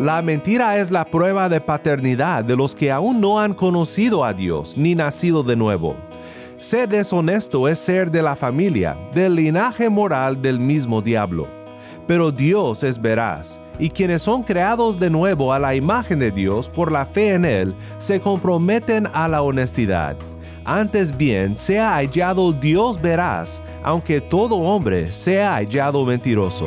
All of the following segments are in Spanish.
La mentira es la prueba de paternidad de los que aún no han conocido a Dios ni nacido de nuevo. Ser deshonesto es ser de la familia, del linaje moral del mismo diablo. Pero Dios es veraz, y quienes son creados de nuevo a la imagen de Dios por la fe en Él se comprometen a la honestidad. Antes bien, sea hallado Dios veraz, aunque todo hombre sea hallado mentiroso.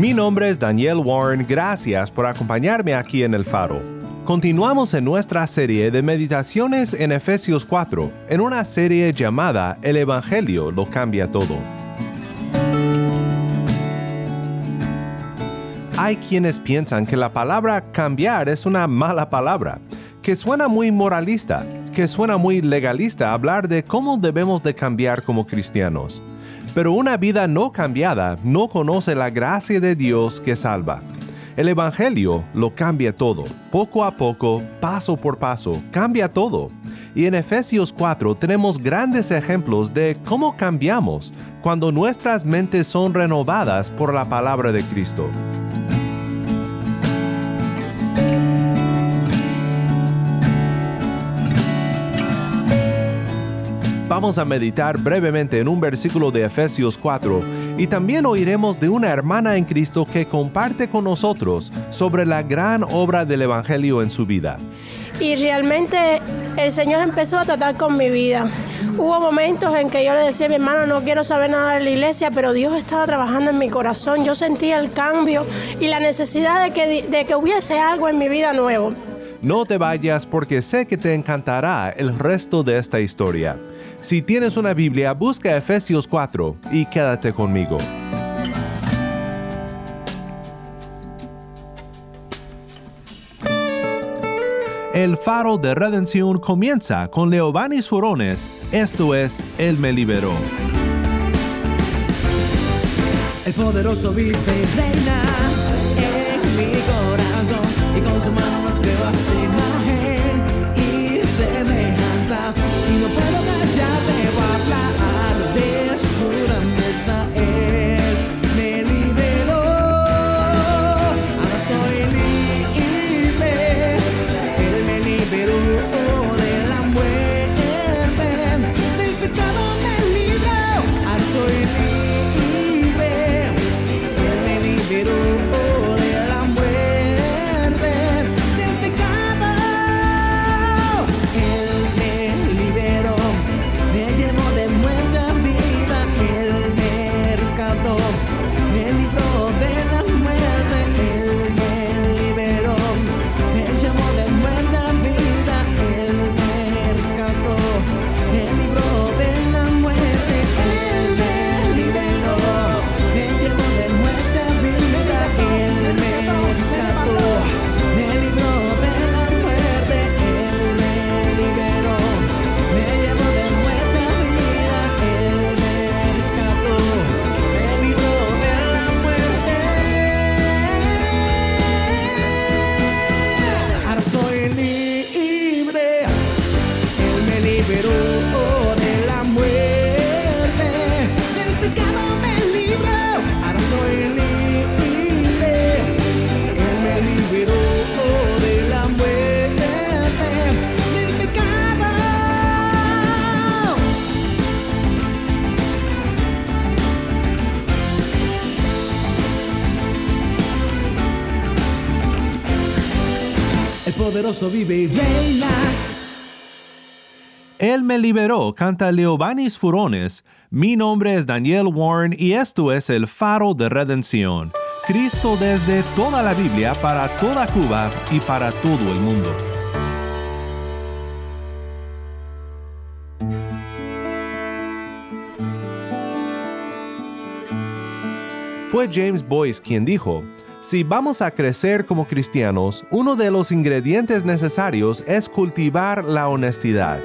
Mi nombre es Daniel Warren, gracias por acompañarme aquí en El Faro. Continuamos en nuestra serie de meditaciones en Efesios 4, en una serie llamada El Evangelio lo cambia todo. Hay quienes piensan que la palabra cambiar es una mala palabra, que suena muy moralista, que suena muy legalista hablar de cómo debemos de cambiar como cristianos. Pero una vida no cambiada no conoce la gracia de Dios que salva. El Evangelio lo cambia todo, poco a poco, paso por paso, cambia todo. Y en Efesios 4 tenemos grandes ejemplos de cómo cambiamos cuando nuestras mentes son renovadas por la palabra de Cristo. Vamos a meditar brevemente en un versículo de Efesios 4 y también oiremos de una hermana en Cristo que comparte con nosotros sobre la gran obra del Evangelio en su vida. Y realmente el Señor empezó a tratar con mi vida. Hubo momentos en que yo le decía a mi hermano, no quiero saber nada de la iglesia, pero Dios estaba trabajando en mi corazón. Yo sentía el cambio y la necesidad de que, de que hubiese algo en mi vida nuevo. No te vayas porque sé que te encantará el resto de esta historia. Si tienes una Biblia, busca Efesios 4 y quédate conmigo. El faro de redención comienza con Leobanis Furones, esto es, Él me liberó. El poderoso vive reina Yeah. Poderoso vive. Él me liberó, canta Leobanis Furones. Mi nombre es Daniel Warren y esto es El Faro de Redención. Cristo desde toda la Biblia para toda Cuba y para todo el mundo. Fue James Boyce quien dijo, si vamos a crecer como cristianos, uno de los ingredientes necesarios es cultivar la honestidad.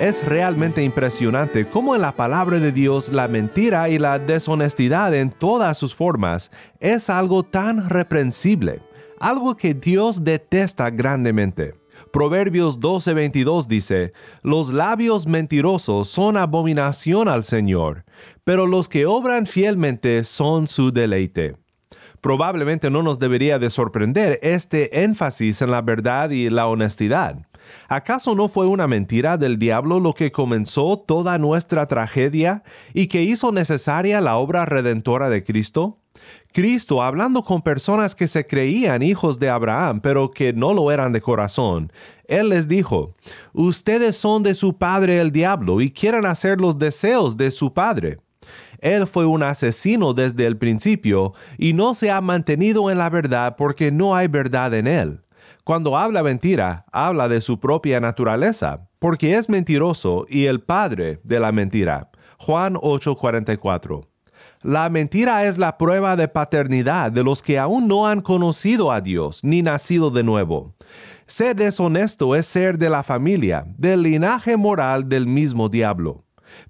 Es realmente impresionante cómo en la palabra de Dios la mentira y la deshonestidad en todas sus formas es algo tan reprensible, algo que Dios detesta grandemente. Proverbios 12:22 dice, Los labios mentirosos son abominación al Señor, pero los que obran fielmente son su deleite. Probablemente no nos debería de sorprender este énfasis en la verdad y la honestidad. ¿Acaso no fue una mentira del diablo lo que comenzó toda nuestra tragedia y que hizo necesaria la obra redentora de Cristo? Cristo, hablando con personas que se creían hijos de Abraham, pero que no lo eran de corazón, Él les dijo, Ustedes son de su padre el diablo y quieren hacer los deseos de su padre. Él fue un asesino desde el principio y no se ha mantenido en la verdad porque no hay verdad en él. Cuando habla mentira, habla de su propia naturaleza, porque es mentiroso y el padre de la mentira. Juan 8:44. La mentira es la prueba de paternidad de los que aún no han conocido a Dios ni nacido de nuevo. Ser deshonesto es ser de la familia, del linaje moral del mismo diablo.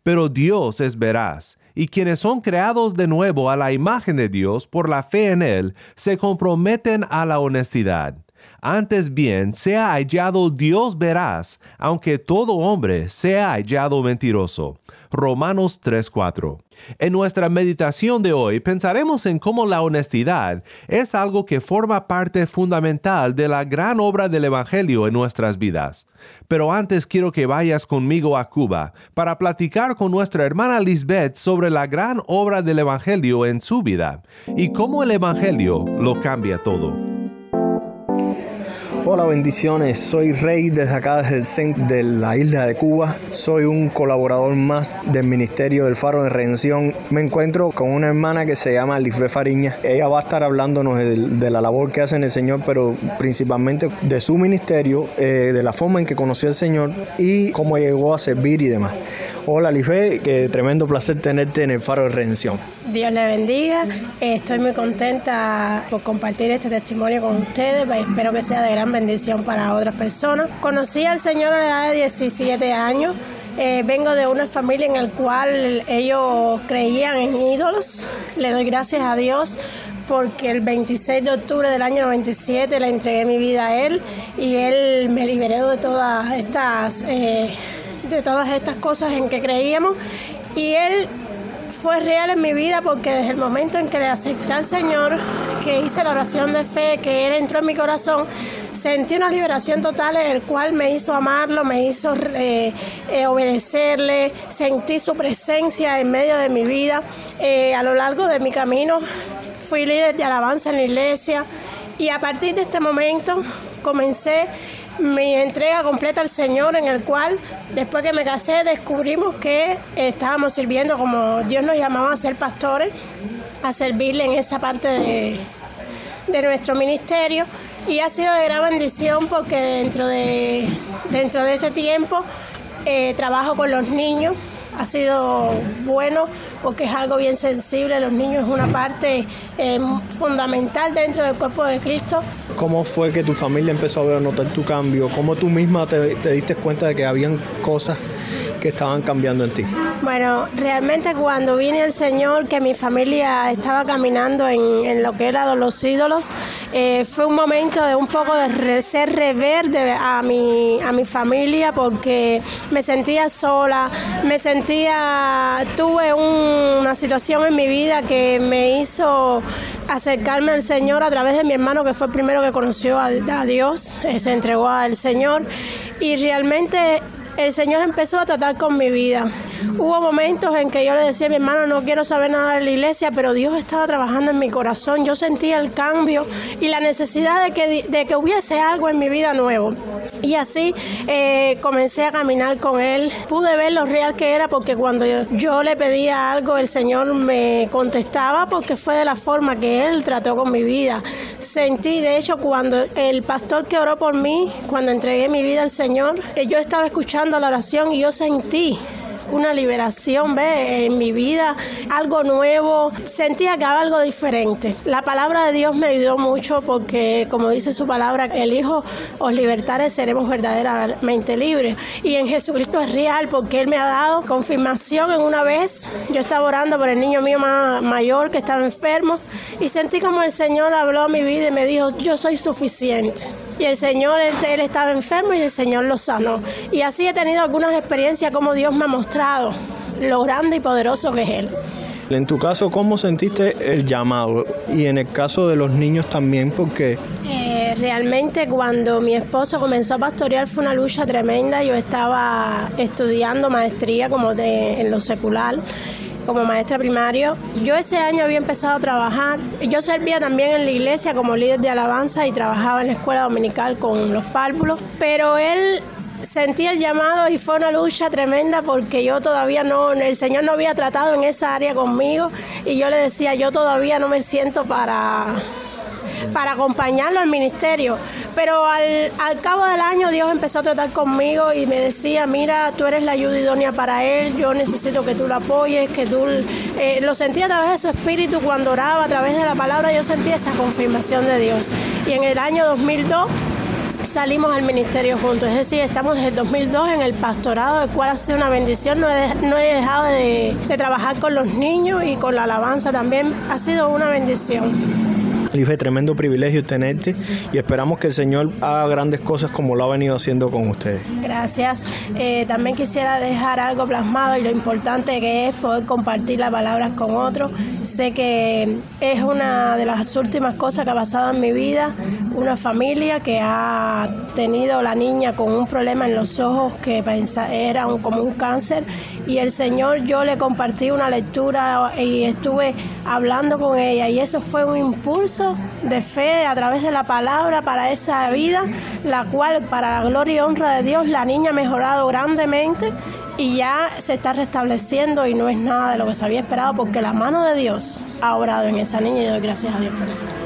Pero Dios es veraz, y quienes son creados de nuevo a la imagen de Dios por la fe en Él se comprometen a la honestidad. Antes bien, sea hallado Dios veraz, aunque todo hombre sea hallado mentiroso. Romanos 3:4. En nuestra meditación de hoy pensaremos en cómo la honestidad es algo que forma parte fundamental de la gran obra del Evangelio en nuestras vidas. Pero antes quiero que vayas conmigo a Cuba para platicar con nuestra hermana Lisbeth sobre la gran obra del Evangelio en su vida y cómo el Evangelio lo cambia todo. Hola, bendiciones. Soy Rey desde acá, desde el centro de la isla de Cuba. Soy un colaborador más del Ministerio del Faro de Redención. Me encuentro con una hermana que se llama Lisbeth Fariña. Ella va a estar hablándonos de, la labor que hace en el Señor, pero principalmente de su ministerio, eh, de la forma en que conoció al Señor y cómo llegó a servir y demás. Hola, Lisbeth. Qué tremendo placer tenerte en el Faro de Redención. Dios le bendiga. Estoy muy contenta por compartir este testimonio con ustedes. Espero que sea de gran bendición para otras personas. Conocí al Señor a la edad de 17 años. Eh, vengo de una familia en la cual ellos creían en ídolos. Le doy gracias a Dios porque el 26 de octubre del año 97 le entregué mi vida a Él y Él me liberó de todas estas, eh, de todas estas cosas en que creíamos. Y Él fue real en mi vida porque desde el momento en que le acepté al Señor, que hice la oración de fe, que Él entró en mi corazón, sentí una liberación total en el cual me hizo amarlo, me hizo eh, eh, obedecerle, sentí su presencia en medio de mi vida. Eh, a lo largo de mi camino fui líder de alabanza en la iglesia y a partir de este momento comencé mi entrega completa al Señor, en el cual después que me casé descubrimos que estábamos sirviendo como Dios nos llamaba a ser pastores, a servirle en esa parte de, de nuestro ministerio. Y ha sido de gran bendición porque dentro de, dentro de este tiempo eh, trabajo con los niños. Ha sido bueno porque es algo bien sensible. Los niños es una parte eh, fundamental dentro del cuerpo de Cristo. ¿Cómo fue que tu familia empezó a notar tu cambio? ¿Cómo tú misma te, te diste cuenta de que habían cosas que estaban cambiando en ti? Bueno, realmente cuando vine el Señor, que mi familia estaba caminando en, en lo que eran los ídolos, eh, fue un momento de un poco de ser reverde a mi, a mi familia porque me sentía sola, me sentía, tuve un- una situación en mi vida que me hizo acercarme al Señor a través de mi hermano que fue el primero que conoció a, a Dios, eh, se entregó al Señor y realmente el Señor empezó a tratar con mi vida. Hubo momentos en que yo le decía a mi hermano, no quiero saber nada de la iglesia, pero Dios estaba trabajando en mi corazón. Yo sentía el cambio y la necesidad de que, de que hubiese algo en mi vida nuevo. Y así eh, comencé a caminar con Él. Pude ver lo real que era porque cuando yo, le pedía algo, el Señor me contestaba porque fue de la forma que Él trató con mi vida. Sentí, de hecho, cuando el pastor que oró por mí, cuando entregué mi vida al Señor, eh, yo estaba escuchando la oración y yo sentí una liberación, ve, en mi vida, algo nuevo. Sentía que había algo diferente. La palabra de Dios me ayudó mucho porque, como dice su palabra, el Hijo os libertare, seremos verdaderamente libres. Y en Jesucristo es real porque Él me ha dado confirmación en una vez. Yo estaba orando por el niño mío más mayor que estaba enfermo y sentí como el Señor habló a mi vida y me dijo, yo soy suficiente. Y el Señor, él, él estaba enfermo y el Señor lo sanó. Y así he tenido algunas experiencias como Dios me ha mostrado lo grande y poderoso que es Él. En tu caso, ¿cómo sentiste el llamado? Y en el caso de los niños también, porque... Eh, realmente cuando mi esposo comenzó a pastorear fue una lucha tremenda. Yo estaba estudiando maestría como de, en lo secular como maestra primario. Yo ese año había empezado a trabajar. Yo servía también en la iglesia como líder de alabanza y trabajaba en la escuela dominical con los párvulos. Pero él sentí el llamado y fue una lucha tremenda porque yo todavía no, el Señor no había tratado en esa área conmigo y yo le decía, yo todavía no me siento para para acompañarlo al ministerio. Pero al, al, cabo del año Dios empezó a tratar conmigo y me decía, mira, tú eres la ayuda idónea para él, yo necesito que tú lo apoyes, que tú... Eh, lo sentí a través de su espíritu cuando oraba, a través de la palabra, yo sentí esa confirmación de Dios. Y en el año 2002 salimos al ministerio juntos, es decir, estamos desde el 2002 en el pastorado, el cual ha sido una bendición, no he, dejado de, de trabajar con los niños y con la alabanza también, ha sido una bendición. Life, tremendo privilegio tenerte y esperamos que el Señor haga grandes cosas como lo ha venido haciendo con ustedes. Gracias. Eh, también quisiera dejar algo plasmado y lo importante que es poder compartir las palabras con otros. Sé que es una de las últimas cosas que ha pasado en mi vida. Una familia que ha tenido la niña con un problema en los ojos que era como un cáncer y el Señor yo le compartí una lectura y estuve hablando con ella y eso fue un impulso de fe a través de la palabra para esa vida, la cual para la gloria y honra de Dios la niña ha mejorado grandemente y ya se está restableciendo y no es nada de lo que se había esperado porque la mano de Dios ha obrado en esa niña y doy gracias a Dios por eso.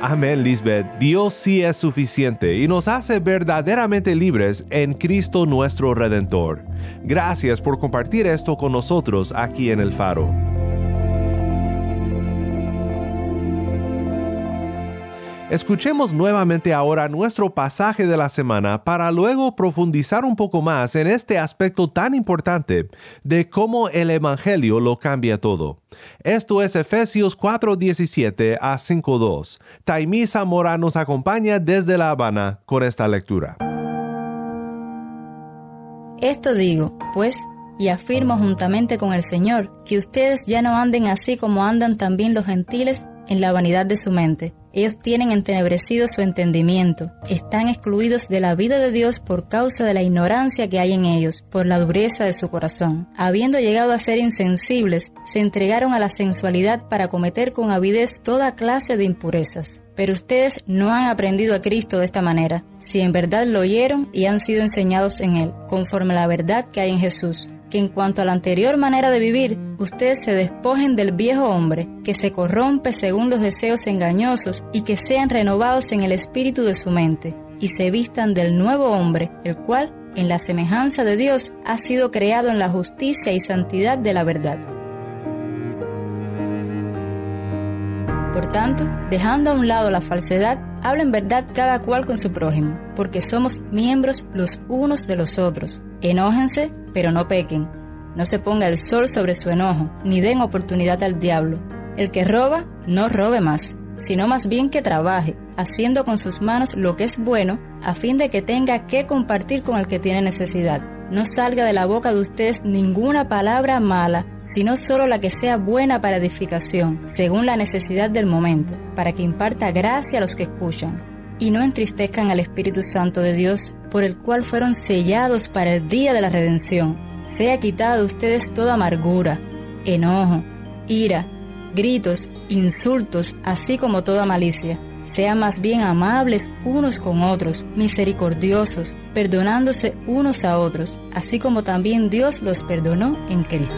Amén, Lisbeth. Dios sí es suficiente y nos hace verdaderamente libres en Cristo nuestro Redentor. Gracias por compartir esto con nosotros aquí en el Faro. Escuchemos nuevamente ahora nuestro pasaje de la semana para luego profundizar un poco más en este aspecto tan importante de cómo el Evangelio lo cambia todo. Esto es Efesios 4:17 a 5:2. Taimisa Mora nos acompaña desde La Habana con esta lectura. Esto digo, pues, y afirmo juntamente con el Señor, que ustedes ya no anden así como andan también los gentiles en la vanidad de su mente ellos tienen entenebrecido su entendimiento, están excluidos de la vida de Dios por causa de la ignorancia que hay en ellos, por la dureza de su corazón. Habiendo llegado a ser insensibles, se entregaron a la sensualidad para cometer con avidez toda clase de impurezas. Pero ustedes no han aprendido a Cristo de esta manera, si en verdad lo oyeron y han sido enseñados en Él, conforme a la verdad que hay en Jesús que en cuanto a la anterior manera de vivir, ustedes se despojen del viejo hombre, que se corrompe según los deseos engañosos, y que sean renovados en el espíritu de su mente, y se vistan del nuevo hombre, el cual, en la semejanza de Dios, ha sido creado en la justicia y santidad de la verdad. Por tanto, dejando a un lado la falsedad, hablen verdad cada cual con su prójimo, porque somos miembros los unos de los otros. Enójense, pero no pequen. No se ponga el sol sobre su enojo, ni den oportunidad al diablo. El que roba, no robe más, sino más bien que trabaje, haciendo con sus manos lo que es bueno, a fin de que tenga que compartir con el que tiene necesidad no salga de la boca de ustedes ninguna palabra mala, sino solo la que sea buena para edificación, según la necesidad del momento, para que imparta gracia a los que escuchan. Y no entristezcan al Espíritu Santo de Dios, por el cual fueron sellados para el día de la redención. Sea quitado de ustedes toda amargura, enojo, ira, gritos, insultos, así como toda malicia. Sean más bien amables unos con otros, misericordiosos, perdonándose unos a otros, así como también Dios los perdonó en Cristo.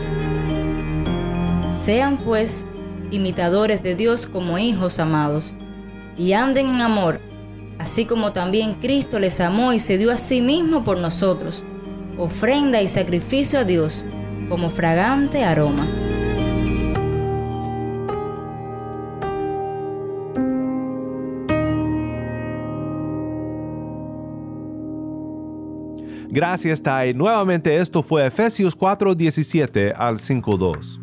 Sean pues imitadores de Dios como hijos amados, y anden en amor, así como también Cristo les amó y se dio a sí mismo por nosotros, ofrenda y sacrificio a Dios como fragante aroma. Gracias, Tai. Nuevamente esto fue Efesios 4:17 al 5:2.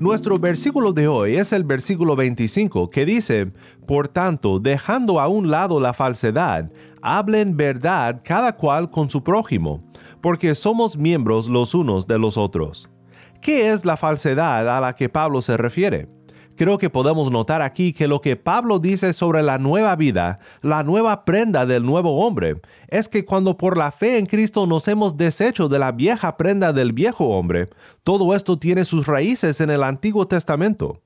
Nuestro versículo de hoy es el versículo 25 que dice, Por tanto, dejando a un lado la falsedad, hablen verdad cada cual con su prójimo, porque somos miembros los unos de los otros. ¿Qué es la falsedad a la que Pablo se refiere? Creo que podemos notar aquí que lo que Pablo dice sobre la nueva vida, la nueva prenda del nuevo hombre, es que cuando por la fe en Cristo nos hemos deshecho de la vieja prenda del viejo hombre, todo esto tiene sus raíces en el Antiguo Testamento.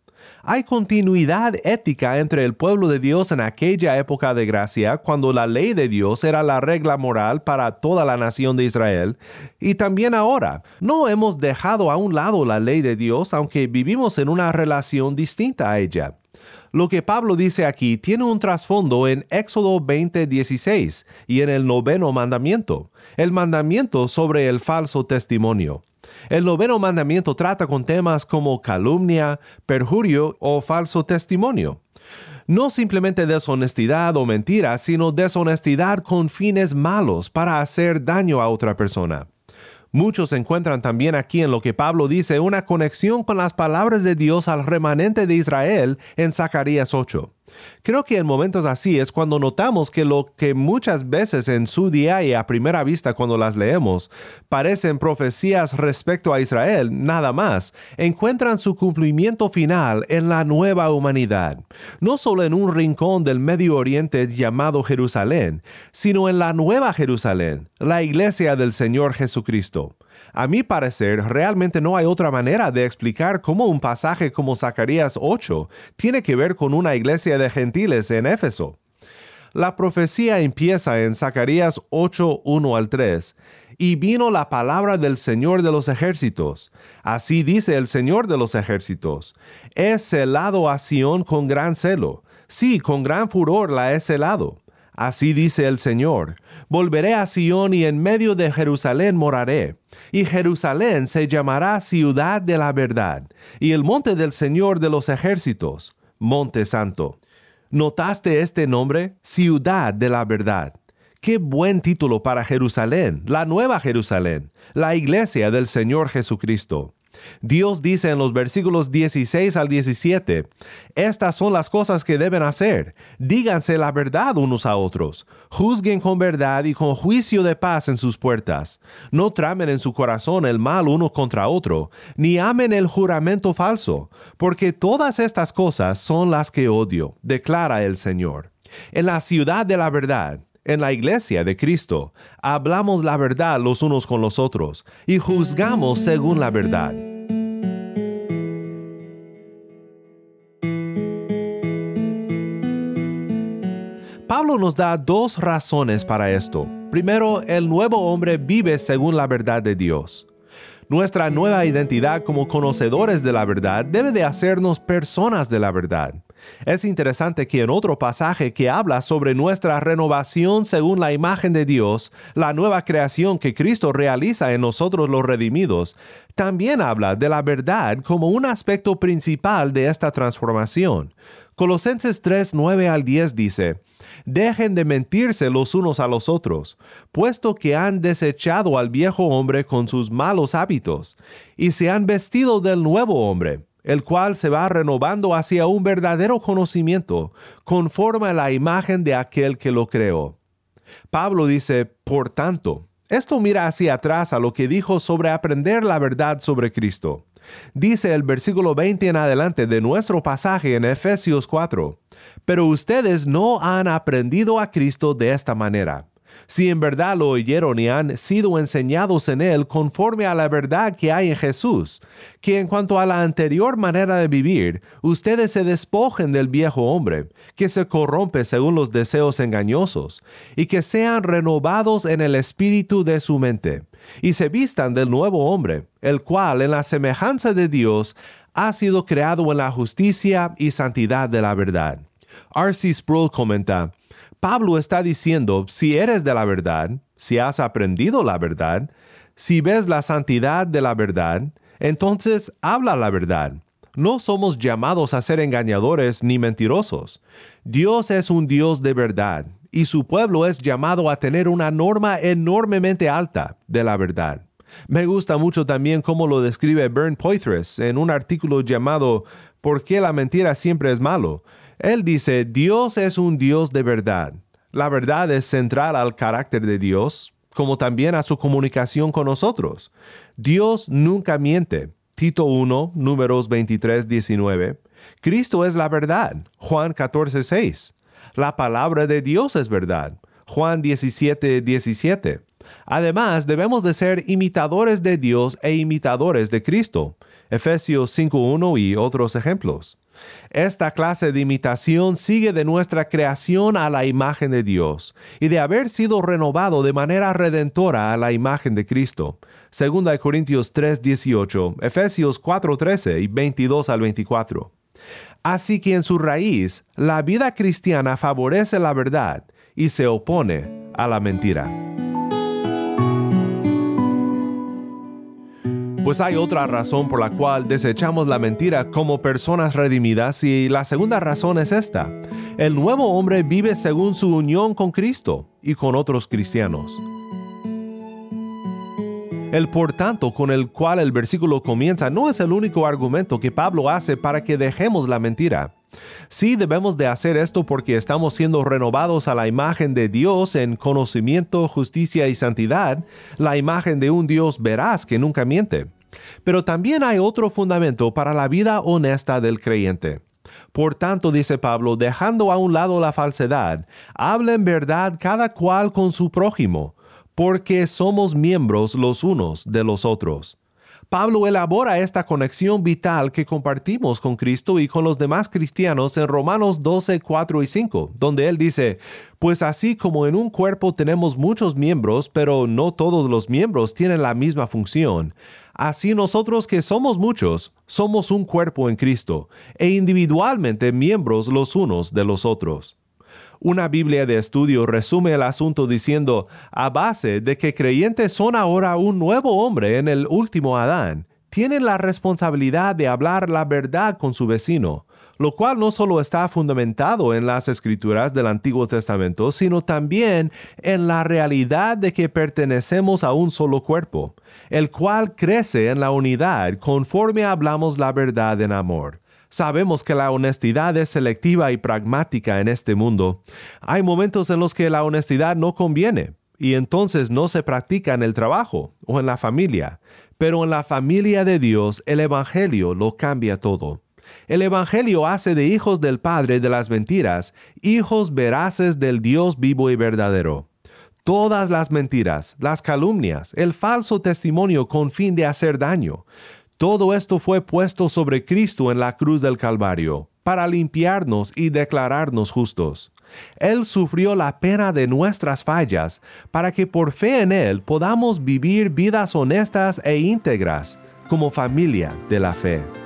Hay continuidad ética entre el pueblo de Dios en aquella época de gracia, cuando la ley de Dios era la regla moral para toda la nación de Israel, y también ahora. No hemos dejado a un lado la ley de Dios, aunque vivimos en una relación distinta a ella. Lo que Pablo dice aquí tiene un trasfondo en Éxodo 20:16 y en el noveno mandamiento, el mandamiento sobre el falso testimonio. El noveno mandamiento trata con temas como calumnia, perjurio o falso testimonio. No simplemente deshonestidad o mentira, sino deshonestidad con fines malos para hacer daño a otra persona. Muchos encuentran también aquí en lo que Pablo dice una conexión con las palabras de Dios al remanente de Israel en Zacarías 8. Creo que en momentos así es cuando notamos que lo que muchas veces en su día y a primera vista cuando las leemos parecen profecías respecto a Israel, nada más, encuentran su cumplimiento final en la nueva humanidad, no solo en un rincón del Medio Oriente llamado Jerusalén, sino en la nueva Jerusalén, la iglesia del Señor Jesucristo. A mi parecer, realmente no hay otra manera de explicar cómo un pasaje como Zacarías 8 tiene que ver con una iglesia de gentiles en Éfeso. La profecía empieza en Zacarías 8, 1 al 3. Y vino la palabra del Señor de los ejércitos. Así dice el Señor de los ejércitos. He celado a Sión con gran celo. Sí, con gran furor la he celado. Así dice el Señor, volveré a Sión y en medio de Jerusalén moraré, y Jerusalén se llamará ciudad de la verdad, y el monte del Señor de los ejércitos, monte santo. ¿Notaste este nombre? Ciudad de la verdad. Qué buen título para Jerusalén, la nueva Jerusalén, la iglesia del Señor Jesucristo. Dios dice en los versículos 16 al 17, Estas son las cosas que deben hacer. Díganse la verdad unos a otros. Juzguen con verdad y con juicio de paz en sus puertas. No tramen en su corazón el mal uno contra otro, ni amen el juramento falso, porque todas estas cosas son las que odio, declara el Señor. En la ciudad de la verdad, en la iglesia de Cristo, hablamos la verdad los unos con los otros y juzgamos según la verdad. Pablo nos da dos razones para esto. Primero, el nuevo hombre vive según la verdad de Dios. Nuestra nueva identidad como conocedores de la verdad debe de hacernos personas de la verdad. Es interesante que en otro pasaje que habla sobre nuestra renovación según la imagen de Dios, la nueva creación que Cristo realiza en nosotros los redimidos, también habla de la verdad como un aspecto principal de esta transformación. Colosenses 3, 9 al 10 dice, Dejen de mentirse los unos a los otros, puesto que han desechado al viejo hombre con sus malos hábitos, y se han vestido del nuevo hombre, el cual se va renovando hacia un verdadero conocimiento, conforme a la imagen de aquel que lo creó. Pablo dice, por tanto, esto mira hacia atrás a lo que dijo sobre aprender la verdad sobre Cristo. Dice el versículo 20 en adelante de nuestro pasaje en Efesios 4, pero ustedes no han aprendido a Cristo de esta manera si en verdad lo oyeron y han sido enseñados en él conforme a la verdad que hay en Jesús, que en cuanto a la anterior manera de vivir, ustedes se despojen del viejo hombre, que se corrompe según los deseos engañosos, y que sean renovados en el espíritu de su mente, y se vistan del nuevo hombre, el cual en la semejanza de Dios ha sido creado en la justicia y santidad de la verdad. R.C. Sproul comenta, Pablo está diciendo, si eres de la verdad, si has aprendido la verdad, si ves la santidad de la verdad, entonces habla la verdad. No somos llamados a ser engañadores ni mentirosos. Dios es un Dios de verdad y su pueblo es llamado a tener una norma enormemente alta de la verdad. Me gusta mucho también cómo lo describe Bern Poitras en un artículo llamado ¿Por qué la mentira siempre es malo? Él dice, Dios es un Dios de verdad. La verdad es central al carácter de Dios, como también a su comunicación con nosotros. Dios nunca miente. Tito 1, números 23, 19. Cristo es la verdad. Juan 14, 6. La palabra de Dios es verdad. Juan 17, 17. Además, debemos de ser imitadores de Dios e imitadores de Cristo. Efesios 5.1 y otros ejemplos. Esta clase de imitación sigue de nuestra creación a la imagen de Dios y de haber sido renovado de manera redentora a la imagen de Cristo. 2 Corintios 3:18, Efesios 4:13 y 22 al 24. Así que en su raíz, la vida cristiana favorece la verdad y se opone a la mentira. Pues hay otra razón por la cual desechamos la mentira como personas redimidas y la segunda razón es esta. El nuevo hombre vive según su unión con Cristo y con otros cristianos. El por tanto con el cual el versículo comienza no es el único argumento que Pablo hace para que dejemos la mentira. Sí debemos de hacer esto porque estamos siendo renovados a la imagen de Dios en conocimiento, justicia y santidad, la imagen de un Dios veraz que nunca miente. Pero también hay otro fundamento para la vida honesta del creyente. Por tanto, dice Pablo, dejando a un lado la falsedad, habla en verdad cada cual con su prójimo, porque somos miembros los unos de los otros. Pablo elabora esta conexión vital que compartimos con Cristo y con los demás cristianos en Romanos 12, 4 y 5, donde él dice, pues así como en un cuerpo tenemos muchos miembros, pero no todos los miembros tienen la misma función, así nosotros que somos muchos, somos un cuerpo en Cristo, e individualmente miembros los unos de los otros. Una Biblia de estudio resume el asunto diciendo, a base de que creyentes son ahora un nuevo hombre en el último Adán, tienen la responsabilidad de hablar la verdad con su vecino, lo cual no solo está fundamentado en las escrituras del Antiguo Testamento, sino también en la realidad de que pertenecemos a un solo cuerpo, el cual crece en la unidad conforme hablamos la verdad en amor. Sabemos que la honestidad es selectiva y pragmática en este mundo. Hay momentos en los que la honestidad no conviene y entonces no se practica en el trabajo o en la familia. Pero en la familia de Dios el Evangelio lo cambia todo. El Evangelio hace de hijos del Padre de las mentiras hijos veraces del Dios vivo y verdadero. Todas las mentiras, las calumnias, el falso testimonio con fin de hacer daño, todo esto fue puesto sobre Cristo en la cruz del Calvario, para limpiarnos y declararnos justos. Él sufrió la pena de nuestras fallas, para que por fe en Él podamos vivir vidas honestas e íntegras, como familia de la fe.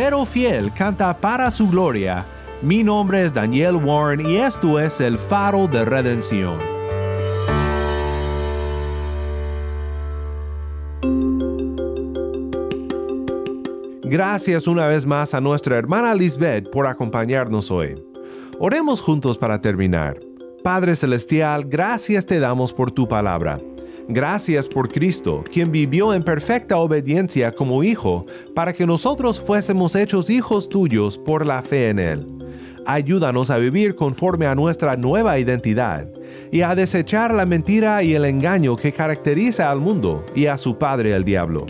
Cordero Fiel canta para su gloria. Mi nombre es Daniel Warren y esto es el faro de redención. Gracias una vez más a nuestra hermana Lisbeth por acompañarnos hoy. Oremos juntos para terminar. Padre Celestial, gracias te damos por tu palabra. Gracias por Cristo, quien vivió en perfecta obediencia como hijo, para que nosotros fuésemos hechos hijos tuyos por la fe en Él. Ayúdanos a vivir conforme a nuestra nueva identidad y a desechar la mentira y el engaño que caracteriza al mundo y a su padre el diablo.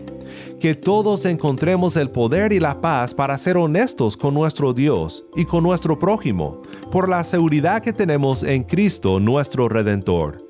Que todos encontremos el poder y la paz para ser honestos con nuestro Dios y con nuestro prójimo, por la seguridad que tenemos en Cristo nuestro Redentor.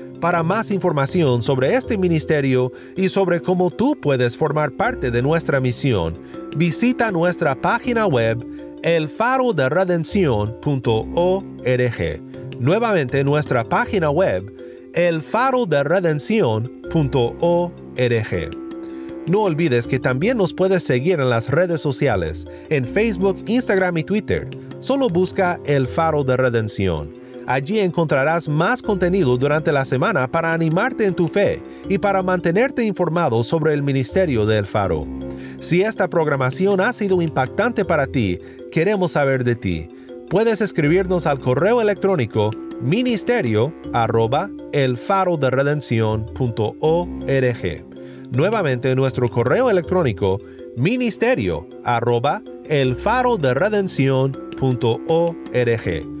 Para más información sobre este ministerio y sobre cómo tú puedes formar parte de nuestra misión, visita nuestra página web elfaroderedencion.org. Nuevamente nuestra página web elfaroderedencion.org. No olvides que también nos puedes seguir en las redes sociales, en Facebook, Instagram y Twitter. Solo busca El Faro de Redención. Allí encontrarás más contenido durante la semana para animarte en tu fe y para mantenerte informado sobre el ministerio del Faro. Si esta programación ha sido impactante para ti, queremos saber de ti. Puedes escribirnos al correo electrónico ministerio arroba elfaroderedencion.org. Nuevamente nuestro correo electrónico ministerio arroba elfaroderedencion.org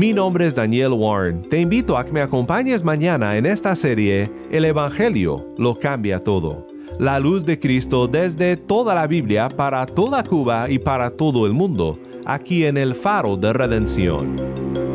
Mi nombre es Daniel Warren. Te invito a que me acompañes mañana en esta serie El Evangelio lo cambia todo. La luz de Cristo desde toda la Biblia para toda Cuba y para todo el mundo, aquí en el Faro de Redención.